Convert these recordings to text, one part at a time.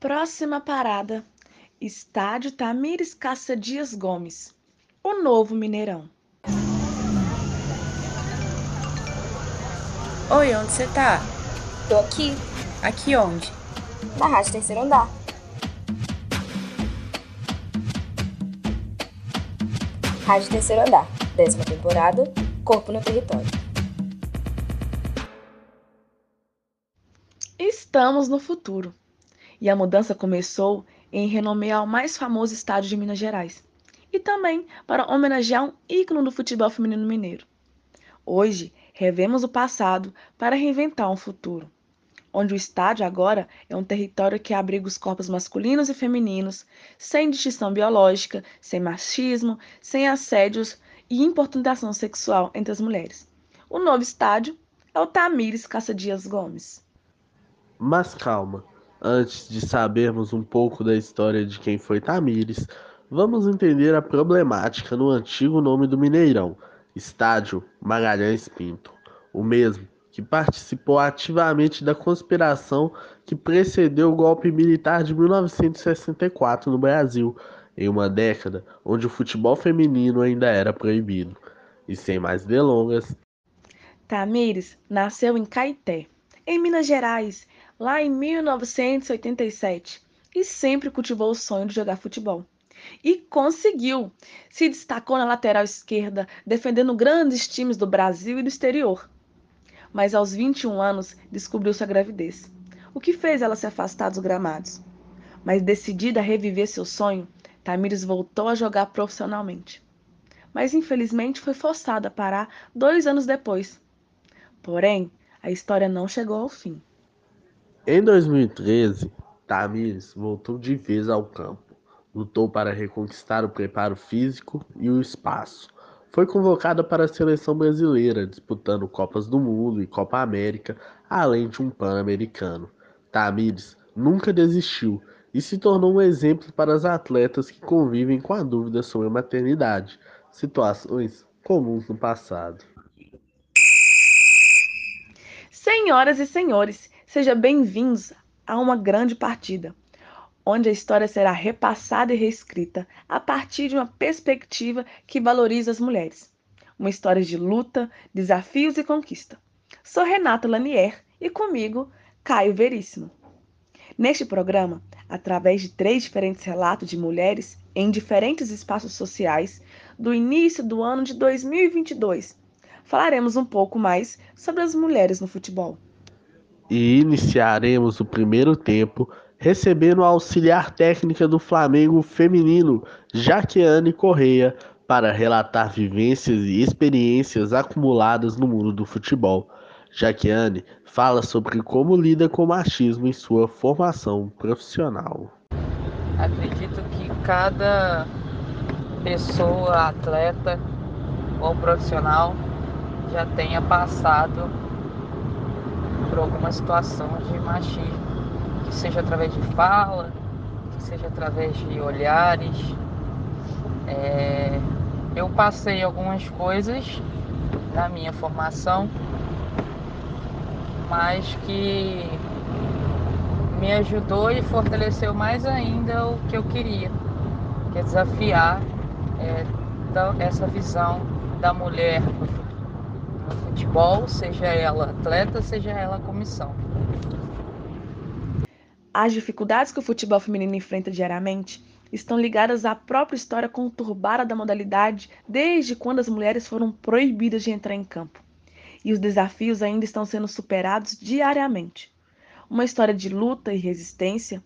Próxima parada: Estádio Tamires Caça Dias Gomes, o novo Mineirão. Oi, onde você tá? Tô aqui, Aqui onde? na Rádio Terceiro Andar. Rádio Terceiro Andar, décima temporada, Corpo no Território. Estamos no futuro. E a mudança começou em renomear o mais famoso estádio de Minas Gerais. E também para homenagear um ícone do futebol feminino mineiro. Hoje, revemos o passado para reinventar um futuro, onde o estádio agora é um território que abriga os corpos masculinos e femininos, sem distinção biológica, sem machismo, sem assédios e importunização sexual entre as mulheres. O novo estádio é o Tamires Caça Dias Gomes. Mas calma, antes de sabermos um pouco da história de quem foi Tamires, vamos entender a problemática no antigo nome do Mineirão, Estádio Magalhães Pinto, o mesmo que participou ativamente da conspiração que precedeu o golpe militar de 1964 no Brasil, em uma década onde o futebol feminino ainda era proibido. E sem mais delongas, Tamires nasceu em Caeté, em Minas Gerais, lá em 1987, e sempre cultivou o sonho de jogar futebol. E conseguiu! Se destacou na lateral esquerda, defendendo grandes times do Brasil e do exterior. Mas aos 21 anos descobriu sua gravidez, o que fez ela se afastar dos gramados. Mas decidida a reviver seu sonho, Tamires voltou a jogar profissionalmente. Mas infelizmente foi forçada a parar dois anos depois. Porém, a história não chegou ao fim. Em 2013, Tamires voltou de vez ao campo. Lutou para reconquistar o preparo físico e o espaço. Foi convocada para a seleção brasileira, disputando Copas do Mundo e Copa América, além de um Pan-Americano. Tamires nunca desistiu e se tornou um exemplo para as atletas que convivem com a dúvida sobre a maternidade, situações comuns no passado. Senhoras e senhores, sejam bem-vindos a uma grande partida, onde a história será repassada e reescrita a partir de uma perspectiva que valoriza as mulheres. Uma história de luta, desafios e conquista. Sou Renata Lanier e comigo, Caio Veríssimo. Neste programa, através de três diferentes relatos de mulheres em diferentes espaços sociais do início do ano de 2022, falaremos um pouco mais sobre as mulheres no futebol. E iniciaremos o primeiro tempo recebendo a auxiliar técnica do Flamengo feminino, Jaqueane Correia, para relatar vivências e experiências acumuladas no mundo do futebol. Jaqueane fala sobre como lida com machismo em sua formação profissional. Acredito que cada pessoa, atleta ou profissional já tenha passado por alguma situação de machismo, que seja através de fala, que seja através de olhares. É, eu passei algumas coisas na minha formação, mas que me ajudou e fortaleceu mais ainda o que eu queria, que é desafiar é, da- essa visão da mulher futebol, seja ela atleta, seja ela comissão. As dificuldades que o futebol feminino enfrenta diariamente estão ligadas à própria história conturbada da modalidade desde quando as mulheres foram proibidas de entrar em campo. E os desafios ainda estão sendo superados diariamente. Uma história de luta e resistência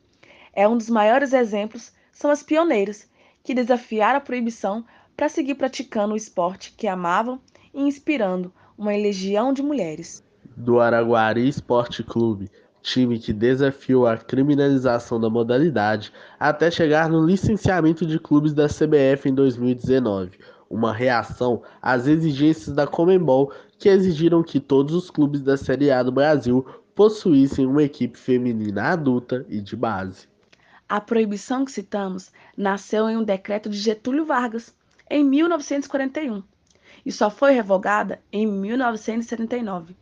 é um dos maiores exemplos são as pioneiras que desafiaram a proibição para seguir praticando o esporte que amavam e inspirando uma legião de mulheres. Do Araguari Esporte Clube, time que desafiou a criminalização da modalidade até chegar no licenciamento de clubes da CBF em 2019, uma reação às exigências da Comembol que exigiram que todos os clubes da Série A do Brasil possuíssem uma equipe feminina adulta e de base. A proibição que citamos nasceu em um decreto de Getúlio Vargas, em 1941, e só foi revogada em 1979.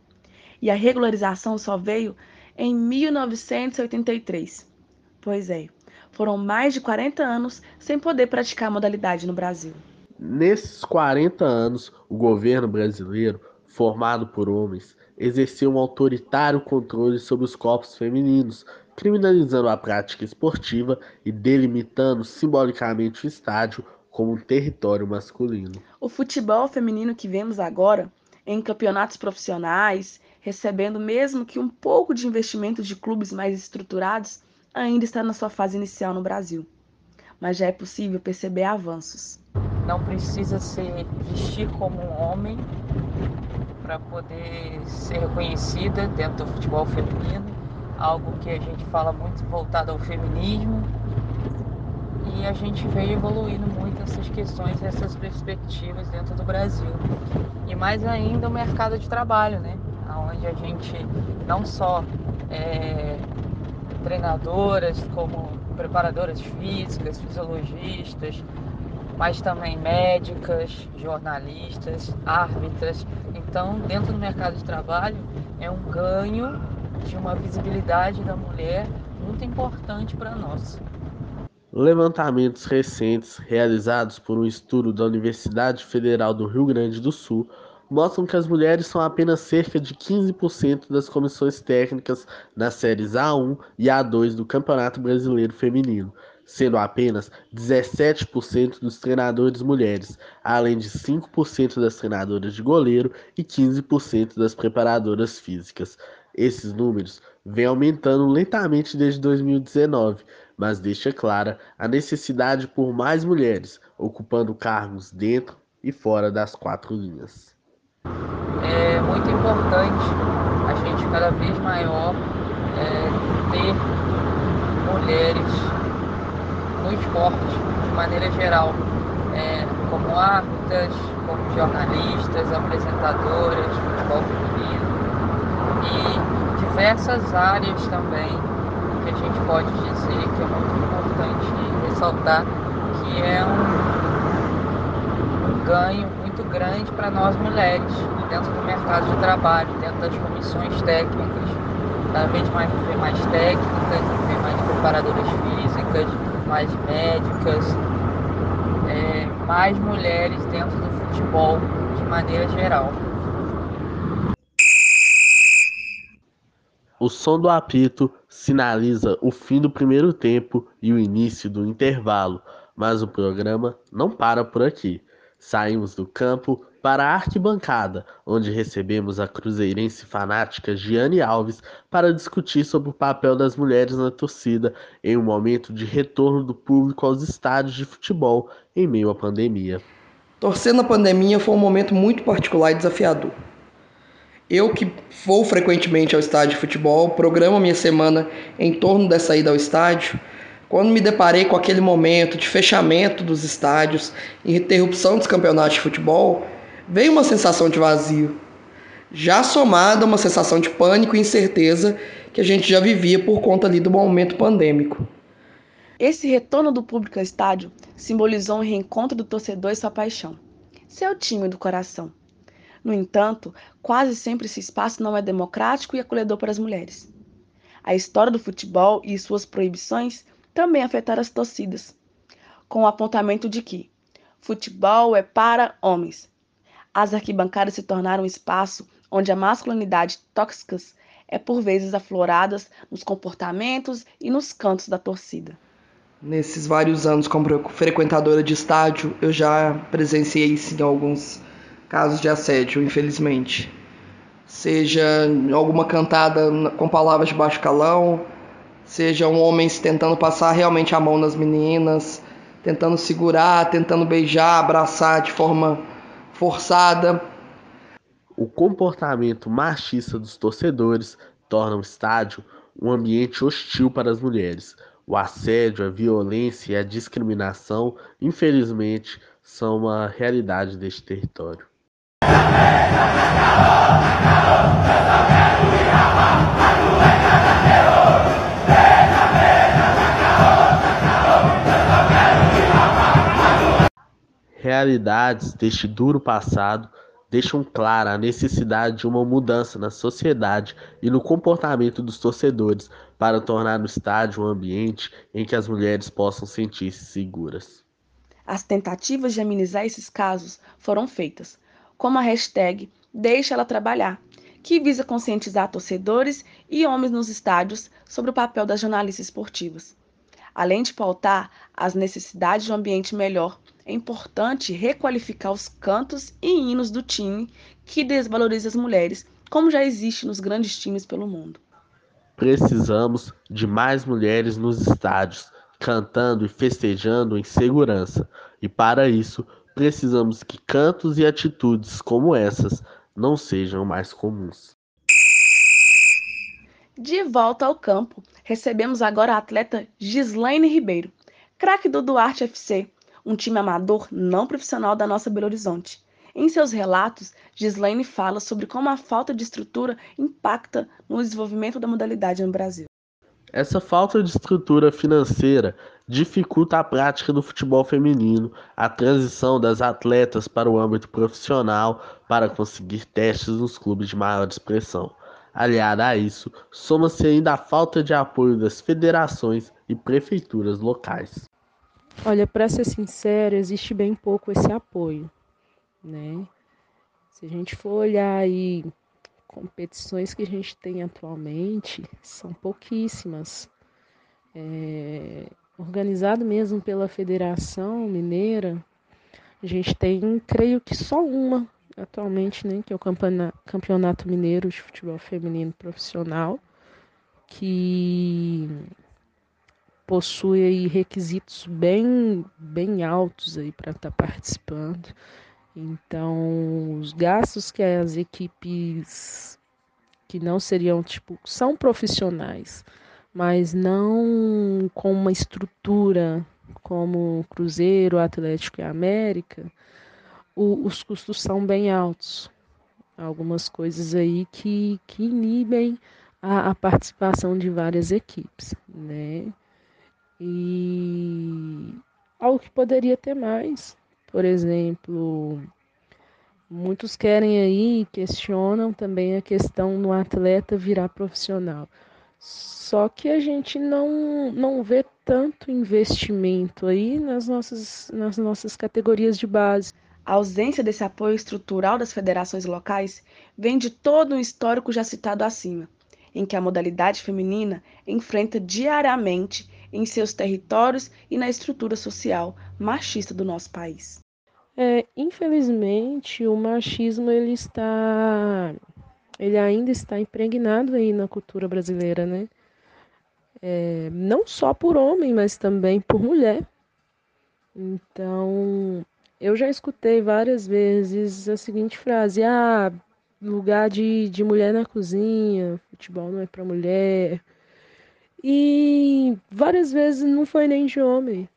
E a regularização só veio em 1983. Pois é, foram mais de 40 anos sem poder praticar a modalidade no Brasil. Nesses 40 anos, o governo brasileiro, formado por homens, exerceu um autoritário controle sobre os corpos femininos, criminalizando a prática esportiva e delimitando simbolicamente o estádio como um território masculino. O futebol feminino que vemos agora, em campeonatos profissionais, recebendo mesmo que um pouco de investimento de clubes mais estruturados, ainda está na sua fase inicial no Brasil. Mas já é possível perceber avanços. Não precisa se vestir como um homem para poder ser reconhecida dentro do futebol feminino, algo que a gente fala muito voltado ao feminismo. E a gente veio evoluindo muito essas questões, essas perspectivas dentro do Brasil. E mais ainda o mercado de trabalho, né? Onde a gente não só é, treinadoras, como preparadoras físicas, fisiologistas, mas também médicas, jornalistas, árbitras. Então, dentro do mercado de trabalho, é um ganho de uma visibilidade da mulher muito importante para nós. Levantamentos recentes realizados por um estudo da Universidade Federal do Rio Grande do Sul mostram que as mulheres são apenas cerca de 15% das comissões técnicas nas séries A1 e A2 do Campeonato Brasileiro Feminino, sendo apenas 17% dos treinadores mulheres, além de 5% das treinadoras de goleiro e 15% das preparadoras físicas. Esses números vêm aumentando lentamente desde 2019, mas deixa clara a necessidade por mais mulheres ocupando cargos dentro e fora das quatro linhas. É muito importante a gente cada vez maior é, ter mulheres no esporte de maneira geral, é, como árbitras, como jornalistas, apresentadoras futebol feminino e diversas áreas também gente pode dizer que é muito importante ressaltar que é um, ganho muito grande para nós mulheres dentro do mercado de trabalho, dentro das comissões técnicas. Cada vez mais ver mais técnicas, ver mais preparadoras físicas, mais médicas, é, mais mulheres dentro do futebol de maneira geral. O som do apito sinaliza o fim do primeiro tempo e o início do intervalo, mas o programa não para por aqui. Saímos do campo para a arquibancada, onde recebemos a cruzeirense fanática Giane Alves para discutir sobre o papel das mulheres na torcida em um momento de retorno do público aos estádios de futebol em meio à pandemia. Torcer na pandemia foi um momento muito particular e desafiador. Eu que vou frequentemente ao estádio de futebol, programo minha semana em torno dessa ida ao estádio, quando me deparei com aquele momento de fechamento dos estádios e interrupção dos campeonatos de futebol, veio uma sensação de vazio, já somada a uma sensação de pânico e incerteza que a gente já vivia por conta ali do momento pandêmico. Esse retorno do público ao estádio simbolizou um reencontro do torcedor e sua paixão, seu time do coração. No entanto, quase sempre esse espaço não é democrático e acolhedor para as mulheres. A história do futebol e suas proibições também afetaram as torcidas, com o apontamento de que futebol é para homens. As arquibancadas se tornaram um espaço onde a masculinidade tóxica é por vezes aflorada nos comportamentos e nos cantos da torcida. Nesses vários anos como frequentadora de estádio, eu já presenciei sim alguns casos de assédio, infelizmente. Seja alguma cantada com palavras de baixo calão, sejam homens tentando passar realmente a mão nas meninas, tentando segurar, tentando beijar, abraçar de forma forçada. O comportamento machista dos torcedores torna o estádio um ambiente hostil para as mulheres. O assédio, a violência e a discriminação, infelizmente, são uma realidade deste território. Realidades deste duro passado deixam clara a necessidade de uma mudança na sociedade e no comportamento dos torcedores para tornar o estádio um ambiente em que as mulheres possam sentir-se seguras. As tentativas de amenizar esses casos foram feitas, como a hashtag Deixa Ela Trabalhar, que visa conscientizar torcedores e homens nos estádios sobre o papel das jornalistas esportivas. Além de pautar as necessidades de um ambiente melhor, é importante requalificar os cantos e hinos do time que desvaloriza as mulheres, como já existe nos grandes times pelo mundo. Precisamos de mais mulheres nos estádios, cantando e festejando em segurança. E para isso, precisamos que cantos e atitudes como essas não sejam mais comuns. De volta ao campo, recebemos agora a atleta Gislaine Ribeiro, craque do Duarte FC, um time amador não profissional da nossa Belo Horizonte. Em seus relatos, Gislaine fala sobre como a falta de estrutura impacta no desenvolvimento da modalidade no Brasil. Essa falta de estrutura financeira dificulta a prática do futebol feminino, a transição das atletas para o âmbito profissional para conseguir testes nos clubes de maior expressão. Aliada a isso, soma-se ainda a falta de apoio das federações e prefeituras locais. Olha, para ser sincero, existe bem pouco esse apoio, né? Se a gente for olhar aí competições que a gente tem atualmente, são pouquíssimas. É, organizado mesmo pela Federação Mineira, a gente tem, creio que só uma atualmente, né, que é o Campeonato Mineiro de Futebol Feminino Profissional, que possui aí requisitos bem, bem altos aí para estar tá participando. Então, os gastos que as equipes que não seriam tipo são profissionais, mas não com uma estrutura como Cruzeiro, Atlético e América, o, os custos são bem altos. Algumas coisas aí que, que inibem a, a participação de várias equipes, né? E algo que poderia ter mais, por exemplo, muitos querem aí, questionam também a questão do atleta virar profissional. Só que a gente não, não vê tanto investimento aí nas nossas, nas nossas categorias de base. A ausência desse apoio estrutural das federações locais vem de todo o histórico já citado acima, em que a modalidade feminina enfrenta diariamente em seus territórios e na estrutura social machista do nosso país. É, infelizmente, o machismo ele está, ele ainda está impregnado aí na cultura brasileira, né? É, não só por homem, mas também por mulher. Então, eu já escutei várias vezes a seguinte frase: ah, lugar de, de mulher na cozinha, futebol não é para mulher, e várias vezes não foi nem de homem.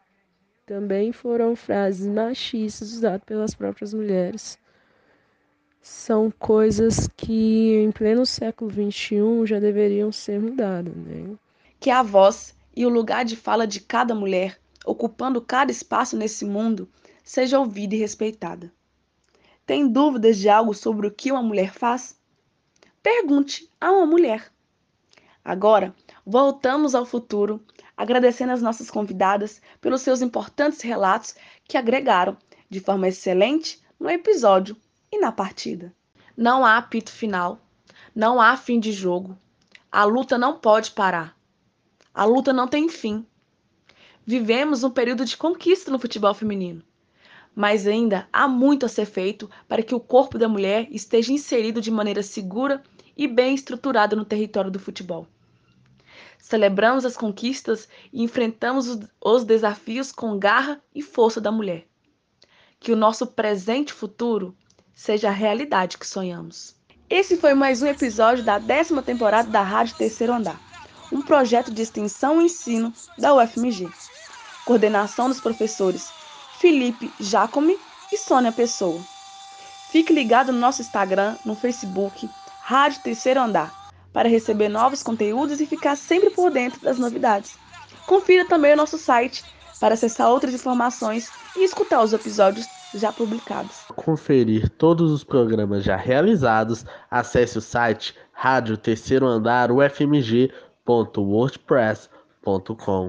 Também foram frases machistas usadas pelas próprias mulheres. São coisas que em pleno século XXI já deveriam ser mudadas. Né? Que a voz e o lugar de fala de cada mulher, ocupando cada espaço nesse mundo, seja ouvida e respeitada. Tem dúvidas de algo sobre o que uma mulher faz? Pergunte a uma mulher. Agora, voltamos ao futuro, agradecendo as nossas convidadas pelos seus importantes relatos que agregaram de forma excelente no episódio e na partida. Não há apito final, não há fim de jogo. A luta não pode parar. A luta não tem fim. Vivemos um período de conquista no futebol feminino, mas ainda há muito a ser feito para que o corpo da mulher esteja inserido de maneira segura e bem estruturado no território do futebol. Celebramos as conquistas e enfrentamos os desafios com garra e força da mulher. Que o nosso presente futuro seja a realidade que sonhamos. Esse foi mais um episódio da décima temporada da Rádio Terceiro Andar, um projeto de extensão e ensino da UFMG. Coordenação dos professores Felipe Jacome e Sônia Pessoa. Fique ligado no nosso Instagram, no Facebook, Rádio Terceiro Andar para receber novos conteúdos e ficar sempre por dentro das novidades. Confira também o nosso site para acessar outras informações e escutar os episódios já publicados. Para conferir todos os programas já realizados, acesse o site rádio terceiro andar ufmg.wordpress.com.